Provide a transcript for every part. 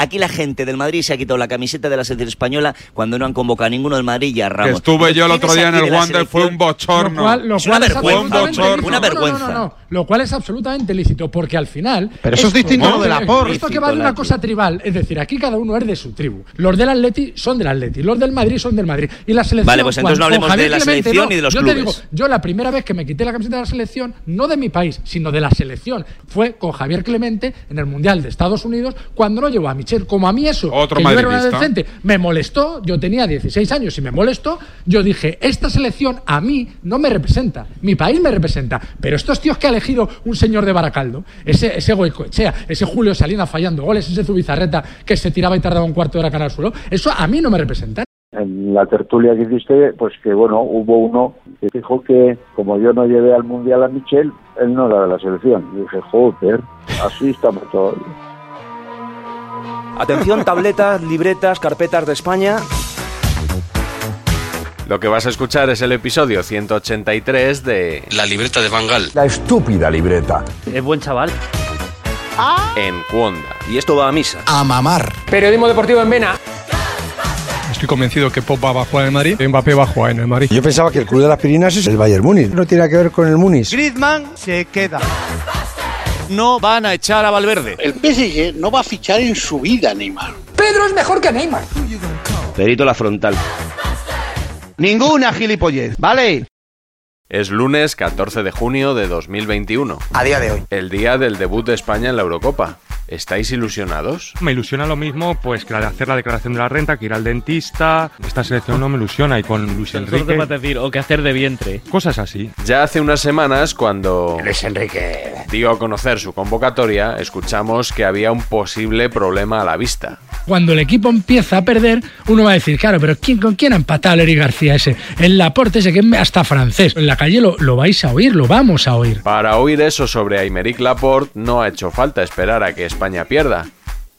Aquí la gente del Madrid se ha quitado la camiseta de la selección española cuando no han convocado a ninguno del Madrid y a Que Ramos. estuve yo el otro día en el Wander, fue un bochorno. Lo cual, lo Es cual una es vergüenza, bochorno. Una No, no, vergüenza. No, no, no. Lo cual es absolutamente lícito, porque al final. Pero eso es distinto ¿no? de la por. Esto que va de una cosa tribal, es decir, aquí cada uno es de su tribu. Los del Atleti son del Atleti, los del Madrid son del Madrid. Y la selección. Vale, pues entonces no hablemos de la selección no. ni de los yo clubes. Te digo, yo la primera vez que me quité la camiseta de la selección, no de mi país, sino de la selección, fue con Javier Clemente en el Mundial de Estados Unidos, cuando no llevó a Como a mí eso, Otro que yo era un adolescente, me molestó, yo tenía 16 años y me molestó, yo dije, esta selección a mí no me representa, mi país me representa, pero estos tíos que ha elegido un señor de Baracaldo, ese, ese Goicoechea, ese Julio Salinas fallando goles, ese Zubizarreta que se tiraba y tardaba un cuarto de hora cara al suelo, eso a mí no me representa. En la tertulia que hiciste, pues que bueno, hubo uno que dijo que como yo no llevé al Mundial a Michel, él no era de la selección. Y dije, joder, así estamos todos. Atención, tabletas, libretas, carpetas de España. Lo que vas a escuchar es el episodio 183 de La libreta de Bangal. La estúpida libreta. Es buen chaval. En Cuonda. Y esto va a misa. A mamar. Periodismo deportivo en Vena. Estoy convencido que Pop va a jugar en el Madrid, Mbappé va a jugar en el Madrid. Yo pensaba que el club de las Pirinas es el Bayern Múnich. No tiene que ver con el Múnich. Griezmann se queda. No van a echar a Valverde. El PSG no va a fichar en su vida, Neymar. Pedro es mejor que Neymar. Perito la frontal. Ninguna gilipollez, ¿vale? Es lunes 14 de junio de 2021. A día de hoy. El día del debut de España en la Eurocopa. ¿Estáis ilusionados? Me ilusiona lo mismo pues que la de hacer la declaración de la renta, que ir al dentista. Esta selección no me ilusiona y con Luis Enrique. decir, o que hacer de vientre. Cosas así. Ya hace unas semanas, cuando Luis Enrique. dio a conocer su convocatoria, escuchamos que había un posible problema a la vista. Cuando el equipo empieza a perder, uno va a decir, claro, pero ¿quién, ¿con quién ha empatado Leri García ese? El Laporte ese que es hasta francés. En la calle lo, lo vais a oír, lo vamos a oír. Para oír eso sobre Aymeric Laporte no ha hecho falta esperar a que España pierda.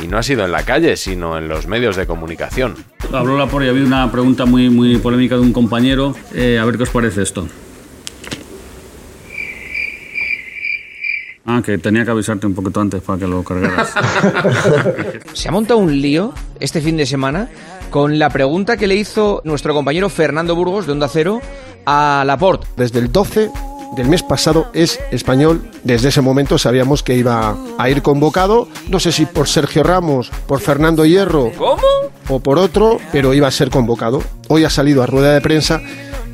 Y no ha sido en la calle, sino en los medios de comunicación. Habló Laporte y había una pregunta muy, muy polémica de un compañero. Eh, a ver qué os parece esto. Ah, que tenía que avisarte un poquito antes para que lo cargaras. Se ha montado un lío este fin de semana con la pregunta que le hizo nuestro compañero Fernando Burgos de Onda Cero a Laporte. Desde el 12 del mes pasado es español. Desde ese momento sabíamos que iba a ir convocado. No sé si por Sergio Ramos, por Fernando Hierro ¿Cómo? o por otro, pero iba a ser convocado. Hoy ha salido a rueda de prensa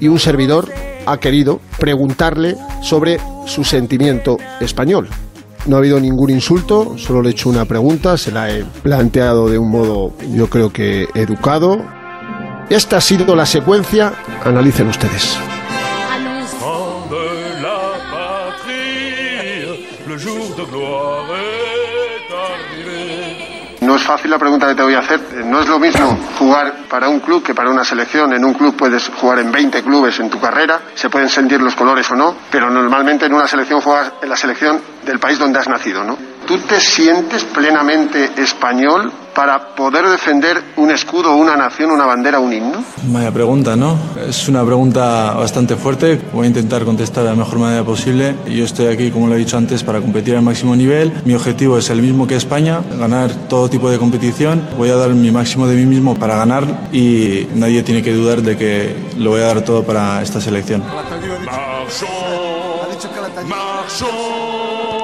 y un servidor ha querido preguntarle sobre su sentimiento español. No ha habido ningún insulto, solo le he hecho una pregunta, se la he planteado de un modo yo creo que educado. Esta ha sido la secuencia, analicen ustedes. No es fácil la pregunta que te voy a hacer. No es lo mismo jugar para un club que para una selección. En un club puedes jugar en 20 clubes en tu carrera, se pueden sentir los colores o no, pero normalmente en una selección juegas en la selección del país donde has nacido, ¿no? ¿Tú te sientes plenamente español para poder defender un escudo, una nación, una bandera, un himno? Vaya pregunta, ¿no? Es una pregunta bastante fuerte. Voy a intentar contestar de la mejor manera posible. Yo estoy aquí, como lo he dicho antes, para competir al máximo nivel. Mi objetivo es el mismo que España, ganar todo tipo de competición. Voy a dar mi máximo de mí mismo para ganar y nadie tiene que dudar de que lo voy a dar todo para esta selección.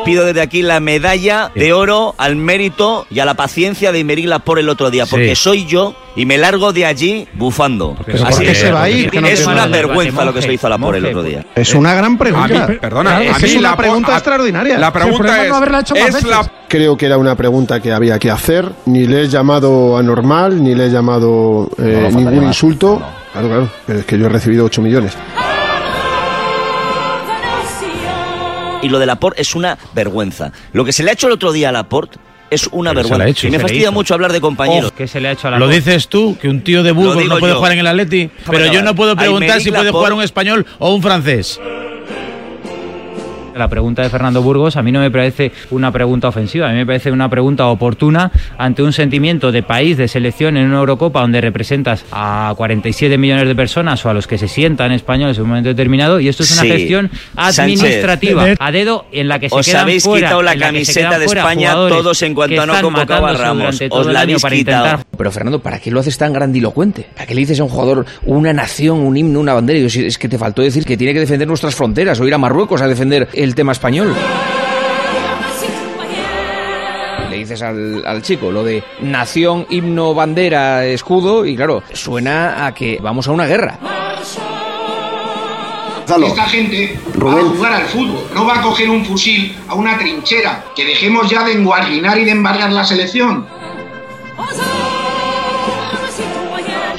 Pido desde aquí la medalla de oro al mérito y a la paciencia de Imerila por el otro día, porque soy yo y me largo de allí bufando. Pero Así ¿por qué es. se va a ir? Es una vergüenza lo que se hizo a la por el otro día. Es una gran pregunta. A mí, perdona, es a mí una la pregunta a- extraordinaria. La pregunta es, es la Creo que era una pregunta que había que hacer. Ni le he llamado anormal, ni le he llamado eh, No, no, ningún insulto. Claro, claro. Pero es que yo he recibido 8 millones. Y lo de Laporte es una vergüenza. Lo que se le ha hecho el otro día a Laporte es una Pero se vergüenza. le ha hecho, y me fastidia mucho hablar de compañeros. ¿Qué se le ha hecho a la Lo dices tú, que un tío de Burgos no puede yo. jugar en el Atleti, pero yo no puedo preguntar si puede jugar un español o un francés. La pregunta de Fernando Burgos a mí no me parece una pregunta ofensiva, a mí me parece una pregunta oportuna ante un sentimiento de país, de selección en una Eurocopa donde representas a 47 millones de personas o a los que se sientan españoles en un momento determinado y esto es una Sí. gestión administrativa Sánchez. a dedo en la que se Os quedan habéis fuera, quitado la camiseta de España todos en cuanto que no convocaba a Ramos. Os la habéis para quitado. intentar Pero Fernando, ¿para qué lo haces tan grandilocuente? ¿Para qué le dices a un jugador una nación, un himno, una bandera? Y es que te faltó decir que tiene que defender nuestras fronteras o ir a Marruecos a defender el tema español. Le dices al, al chico lo de nación, himno, bandera, escudo y claro, suena a que vamos a una guerra. Esta gente va a jugar al fútbol, no va a coger un fusil a una trinchera. Que dejemos ya de enguardinar y de embargar la selección.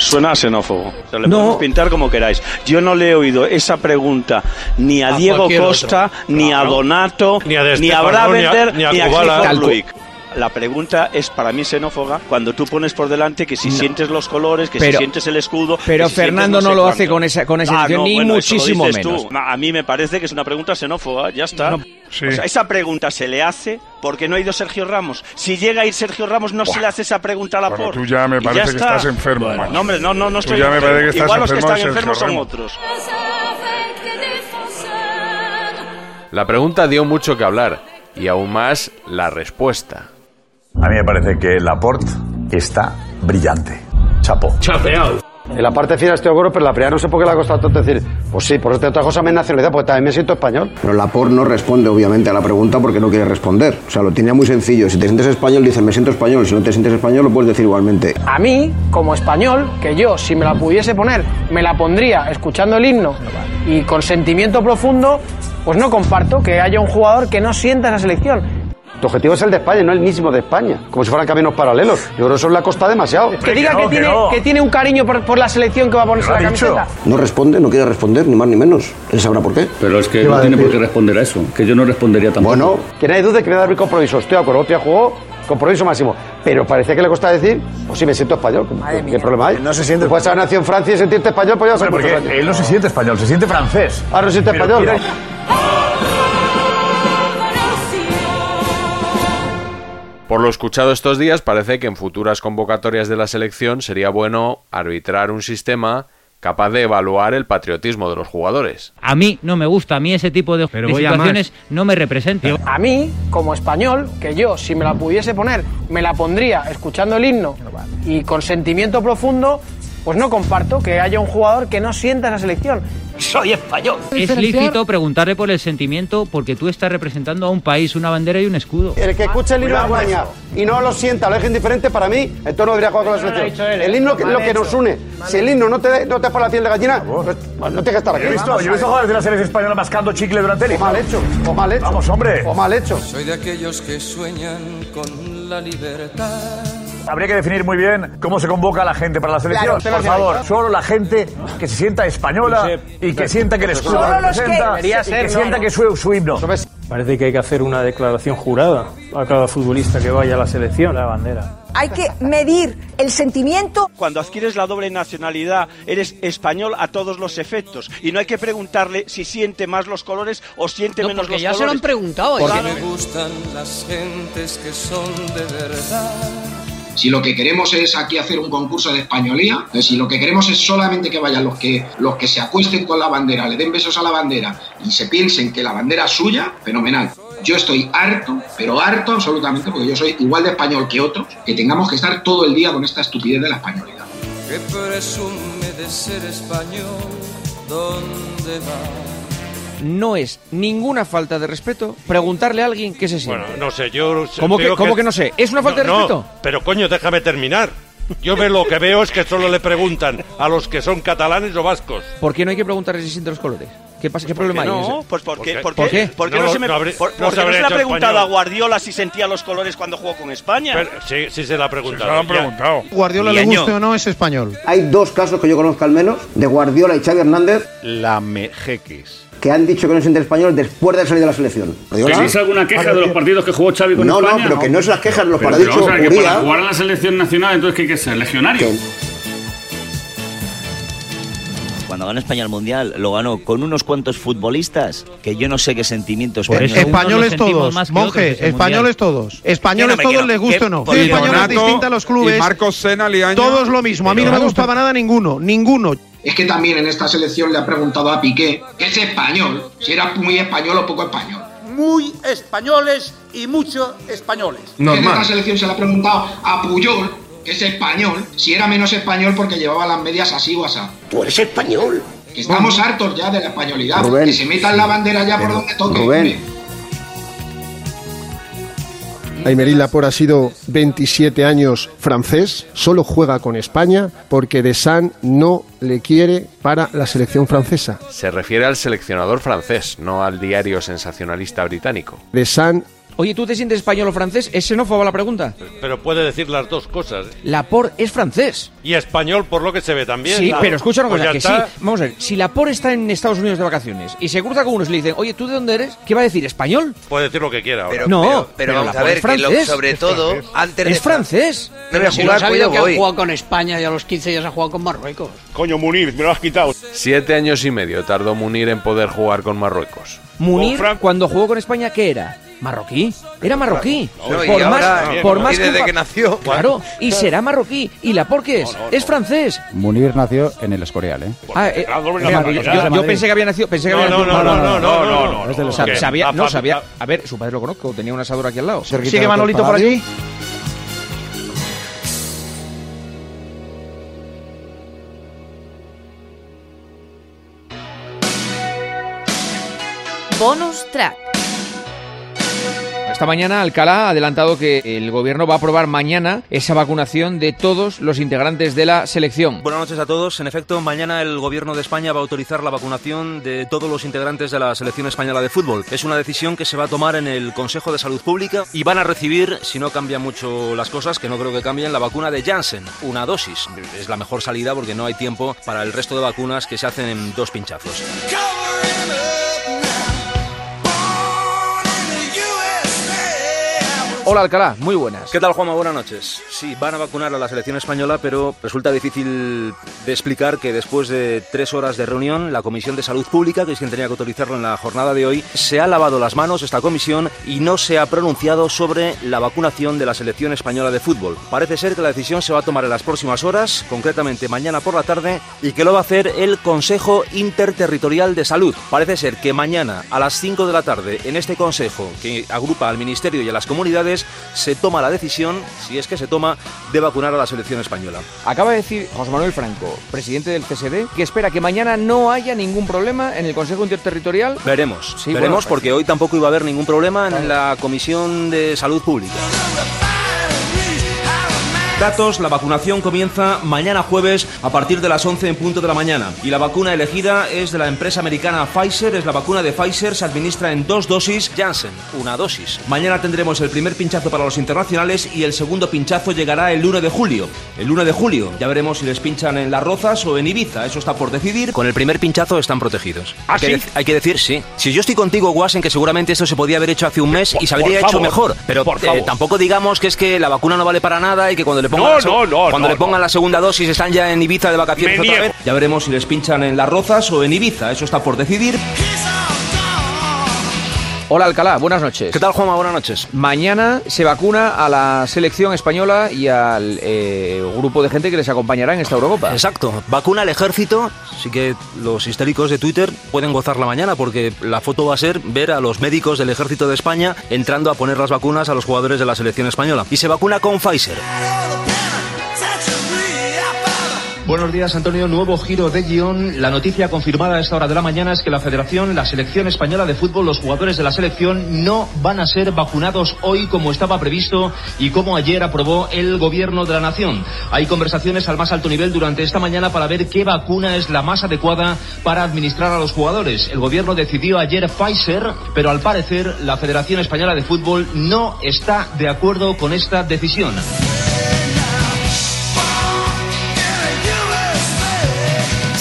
Suena xenófobo. O sea, le podemos pintar como queráis. Yo no le he oído esa pregunta ni a, A Diego Costa, otro. ni a. Donato, Ni a De ni a Bravender, ni a- ni a, ni a La pregunta es para mí xenófoba cuando tú pones por delante que si sientes los colores, que Pero- si sientes el escudo. pero si Fernando no lo cuánto. hace con esa- con esa Ah, intención, no, ni bueno, muchísimo tú. menos. A mí me parece que es una pregunta xenófoba, ya está. O sea, esa pregunta se le hace porque no ha ido Sergio Ramos. Si llega a ir Sergio Ramos, no se le hace esa pregunta a la Bueno, tú ya me parece que estás enfermo, macho. No, hombre, no, no, no Tú estoy ya me parece que estás Igual los que están enfermos son otros. La pregunta dio mucho que hablar y aún más la respuesta. A mí me parece que Laporte está brillante. Chapo. Chapeado. En la parte final estoy de acuerdo, pero la primera no sé por qué le ha costado tanto decir, pues sí, por otra cosa me nacionalidad, porque también me siento español. Pero Laporte no responde, obviamente, a la pregunta porque no quiere responder. O sea, lo tenía muy sencillo. Si te sientes español, dices me siento español. Si no te sientes español, lo puedes decir igualmente. A mí, como español, que yo, si me la pudiese poner, me la pondría escuchando el himno y con sentimiento profundo, pues no comparto que haya un jugador que no sienta esa selección. Tu objetivo es el de España, no el mismo de España. Como si fueran caminos paralelos. Yo creo que eso le ha costado demasiado. Que diga que, tiene, que tiene un cariño por, por la selección que va a ponerse la camiseta. No responde, no quiere responder, ni más ni menos. Él sabrá por qué. Pero es que ¿Qué va no tiene por qué responder a eso, que yo no respondería tampoco. Bueno, que nadie dude que me da el compromiso. Estoy de acuerdo, otro día jugó compromiso máximo. Pero parece que le cuesta decir, pues sí, me siento español. ¿Qué, qué problema hay? No se siente. Puedes haber nacido en Francia y sentirte español, pues ya años. él no se siente español, se siente francés. Ah, no se siente Pero español. quiere- Por lo escuchado estos días, parece que en futuras convocatorias de la selección sería bueno arbitrar un sistema capaz de evaluar el patriotismo de los jugadores. A mí no me gusta, a mí ese tipo de, Pero de situaciones no me representan. A mí, como español, que yo, si me la pudiese poner, me la pondría escuchando el himno y con sentimiento profundo, pues no comparto que haya un jugador que no sienta esa selección. Soy español. Es lícito preguntarle por el sentimiento porque tú estás representando a un país, una bandera y un escudo. El que escuche el himno de España y no lo sienta, lo deje indiferente, para mí, entonces no debería jugar con la selección. El himno que es lo que nos une. Si el himno no te, no te la piel de gallina, pues, no tiene que estar aquí. Yo he visto, yo he visto jugadores de la selección española mascando chicle durante el O mal hecho, o mal hecho. Vamos, hombre. O mal hecho. Soy de aquellos que sueñan con la libertad. Habría que definir muy bien cómo se convoca a la gente para la selección. Claro, Por favor, solo la gente que se sienta española y que sienta que el escudo Solo la los que- representa Debería y que sienta que es su, su himno. Parece que hay que hacer una declaración jurada a cada futbolista que vaya a la selección. La bandera. Hay que medir el sentimiento. Cuando adquieres la doble nacionalidad, eres español a todos los efectos. Y no hay que preguntarle si siente más los colores o siente No, menos porque los ya colores. se lo han preguntado, ¿eh? Porque Claro. me gustan las gentes que son de verdad. Si lo que queremos es aquí hacer un concurso de españolía, eh, si lo que queremos es solamente que vayan los que, los que se acuesten con la bandera, le den besos a la bandera y se piensen que la bandera es suya, fenomenal. Yo estoy harto, pero harto absolutamente, porque yo soy igual de español que otros, que tengamos que estar todo el día con esta estupidez de la españolidad. Que presume de ser español. ¿Dónde va? No es ninguna falta de respeto preguntarle a alguien qué se siente. Bueno, no sé, yo... ¿Cómo, que, ¿cómo que... no sé? ¿Es una falta de respeto? pero coño, déjame terminar. Yo ve lo que veo es que solo le preguntan a los que son catalanes o vascos. ¿Por qué no hay que preguntarle si sienten los colores? ¿Qué pasa? ¿Qué problema hay? No, pues porque, ¿Por qué? ¿Por qué no, se me no, por, no se, le ha preguntado a Guardiola si sentía los colores cuando jugó con España? Pero, sí, sí se le ha preguntado. Se lo han preguntado. Guardiola le guste o no es español. Hay dos casos que yo conozco al menos de Guardiola y Xavi Hernández. La Mejequis que han dicho que no sienten español después de salir de la selección. ¿Tenéis alguna queja de los partidos que jugó Xavi con no, España? No, no, pero que no es las quejas, los pero, para dicho o sea, que para jugar en la selección nacional, entonces ¿qué hay que ser? ¿Legionario? Cuando ganó España el Mundial, lo ganó con unos cuantos futbolistas que yo no sé qué sentimientos pues Españoles todos, monje, españoles todos. Españoles todos, les gusta o no. Españoles distintos a los clubes. Y Marcos Sena, Liaño. Todos lo mismo. A mí no me gustaba nada ninguno, ninguno. Es que también en esta selección le ha preguntado a Piqué, que es español, si era muy español o poco español. Muy españoles y muchos españoles. En esta selección se le ha preguntado a Puyol, que es español, si era menos español porque llevaba las medias así o así. Tú eres español. Que estamos hartos ya de la españolidad. Rubén, que se metan la bandera ya por donde toque. Rubén. Aymeric Laporte ha sido 27 años francés, solo juega con España porque Desan no le quiere para la selección francesa. Se refiere al seleccionador francés, no al diario sensacionalista británico. Desan Oye, ¿tú te sientes español o francés? ¿Es xenófoba la pregunta? Pero puede decir las dos cosas. ¿eh? Laporte es francés. Y español por lo que se ve también. Sí, claro. pero escucha una Pues cosa, que está. sí. Vamos a ver, si Laporte está en Estados Unidos de vacaciones y se cruza con unos y le dicen, oye, ¿tú de dónde eres? ¿Qué va a decir? ¿Español? Puede decir lo que quiera ahora. Pero, No, pero, pero vamos a ver, es que lo- francés. sobre Es todo, francés. antes de... Es francés. Pero si sabido que voy. han jugado con España y a los 15 ya se ha jugado con Marruecos. Coño, Munir, me lo has quitado. Siete años y medio tardó Munir en poder jugar con Marruecos. Munir, cuando jugó con España, ¿qué era? ¿Marroquí? Era marroquí. No, y por ahora, más, por y más desde un- que nació. Claro, y será marroquí. ¿Y la por qué es? es francés. Munir nació en el Escorial, ¿eh? Ah, eh, claro, yo, yo- pensé que había nacido. Pensé que No, había no, nacido- no, no, no, no, no, sabía, La no sabía. A ver, su padre lo conozco, tenía un asador aquí al lado. Cerquita ¿Sigue Manolito por allí? Bonus track. Esta mañana Alcalá ha adelantado que el gobierno va a aprobar mañana esa vacunación de todos los integrantes de la selección. Buenas noches a todos. En efecto, mañana el Gobierno de España va a autorizar la vacunación de todos los integrantes de la selección española de fútbol. Es una decisión que se va a tomar en el Consejo de Salud Pública y van a recibir, si no cambian mucho las cosas, que no creo que cambien, la vacuna de Janssen, una dosis. Es la mejor salida porque no hay tiempo para el resto de vacunas que se hacen en dos pinchazos. Hola Alcalá, muy buenas. ¿Qué tal, Juanma? Buenas noches. Sí, van a vacunar a la selección española, pero resulta difícil de explicar que después de tres horas de reunión, la Comisión de Salud Pública, que es quien tenía que autorizarlo en la jornada de hoy, se ha lavado las manos esta comisión y no se ha pronunciado sobre la vacunación de la selección española de fútbol. Parece ser que la decisión se va a tomar en las próximas horas, concretamente mañana por la tarde, y que lo va a hacer el Consejo Interterritorial de Salud. Parece ser que mañana a las 5 de la tarde, en este consejo que agrupa al Ministerio y a las comunidades, se toma la decisión, si es que se toma, de vacunar a la selección española. Acaba de decir José Manuel Franco, presidente del CSD, que espera que mañana no haya ningún problema en el Consejo Interterritorial. Veremos, Sí, veremos bueno, porque hoy tampoco iba a haber ningún problema en la Comisión de Salud Pública. Datos, la vacunación comienza mañana jueves a partir de las 11 en punto de la mañana y la vacuna elegida es de la empresa americana Pfizer, es la vacuna de Pfizer, se administra en dos dosis, Janssen, una dosis. Mañana tendremos el primer pinchazo para los internacionales y el segundo pinchazo llegará el 1 de julio. El 1 de julio ya veremos si les pinchan en Las Rozas o en Ibiza, eso está por decidir. Con el primer pinchazo están protegidos. ¿Ah, hay, que sí? dec- hay que decir, sí. Si yo estoy contigo, Guas, en que seguramente esto se podía haber hecho hace un mes y se habría por hecho favor, mejor, pero por eh, tampoco digamos que es que la vacuna no vale para nada y que cuando le pongan, No, la, no, no, cuando le pongan la segunda dosis están ya en Ibiza de vacaciones otra vez. Ya veremos si les pinchan en Las Rozas o en Ibiza, eso está por decidir. Hola Alcalá, buenas noches. ¿Qué tal, Juanma? Buenas noches. Mañana se vacuna a la selección española y al eh, grupo de gente que les acompañará en esta Eurocopa. Exacto, vacuna al ejército, así que los histéricos de Twitter pueden gozarla mañana porque la foto va a ser ver a los médicos del ejército de España entrando a poner las vacunas a los jugadores de la selección española. Y se vacuna con Pfizer. Buenos días, Antonio. Nuevo giro de guion. La noticia confirmada a esta hora de la mañana es que la Federación, la Selección Española de Fútbol, los jugadores de la selección no van a ser vacunados hoy como estaba previsto y como ayer aprobó el Gobierno de la Nación. Hay conversaciones al más alto nivel durante esta mañana para ver qué vacuna es la más adecuada para administrar a los jugadores. El Gobierno decidió ayer Pfizer, pero al parecer la Federación Española de Fútbol no está de acuerdo con esta decisión.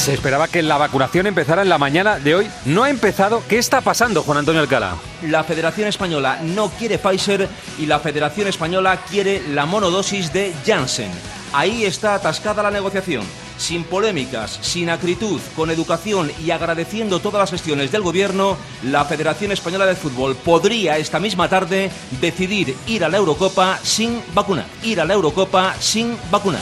Se esperaba que la vacunación empezara en la mañana de hoy. No ha empezado. ¿Qué está pasando, Juan Antonio Alcalá? La Federación Española no quiere Pfizer y la Federación Española quiere la monodosis de Janssen. Ahí está atascada la negociación. Sin polémicas, sin acritud, con educación y agradeciendo todas las gestiones del gobierno, la Federación Española de Fútbol podría esta misma tarde decidir ir a la Eurocopa sin vacunar. Ir a la Eurocopa sin vacunar.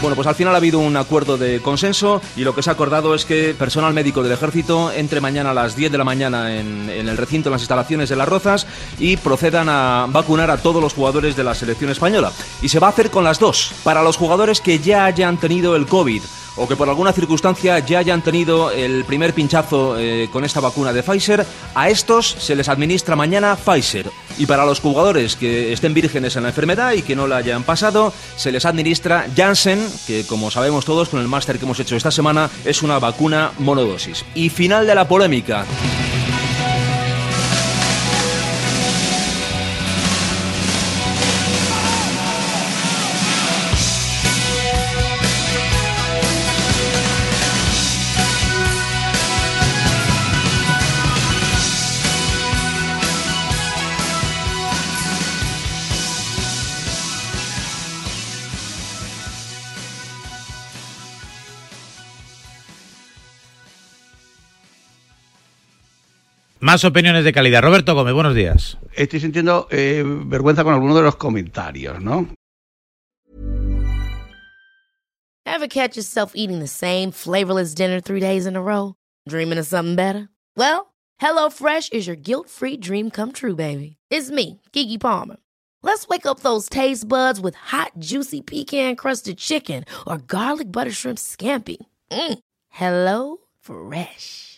Bueno, pues al final ha habido un acuerdo de consenso y lo que se ha acordado es que personal médico del ejército entre mañana a las 10 de la mañana en, el recinto, en las instalaciones de Las Rozas y procedan a vacunar a todos los jugadores de la selección española. Y se va a hacer con las dos. Para los jugadores que ya hayan tenido el COVID o que por alguna circunstancia ya hayan tenido el primer pinchazo eh, con esta vacuna de Pfizer, a estos se les administra mañana Pfizer. Y para los jugadores que estén vírgenes en la enfermedad y que no la hayan pasado, se les administra Janssen, que como sabemos todos con el máster que hemos hecho esta semana, es una vacuna monodosis. Y final de la polémica. Más opiniones de calidad. Roberto Gómez, buenos días. Estoy sintiendo eh, vergüenza con algunos de los comentarios, ¿no? Ever catch yourself eating the same flavorless dinner three days in a row? Dreaming of something better? Well, HelloFresh is your guilt-free dream come true, baby. It's me, Kiki Palmer. Let's wake up those taste buds with hot, juicy pecan-crusted chicken or garlic butter shrimp scampi. Mm. Hello Fresh.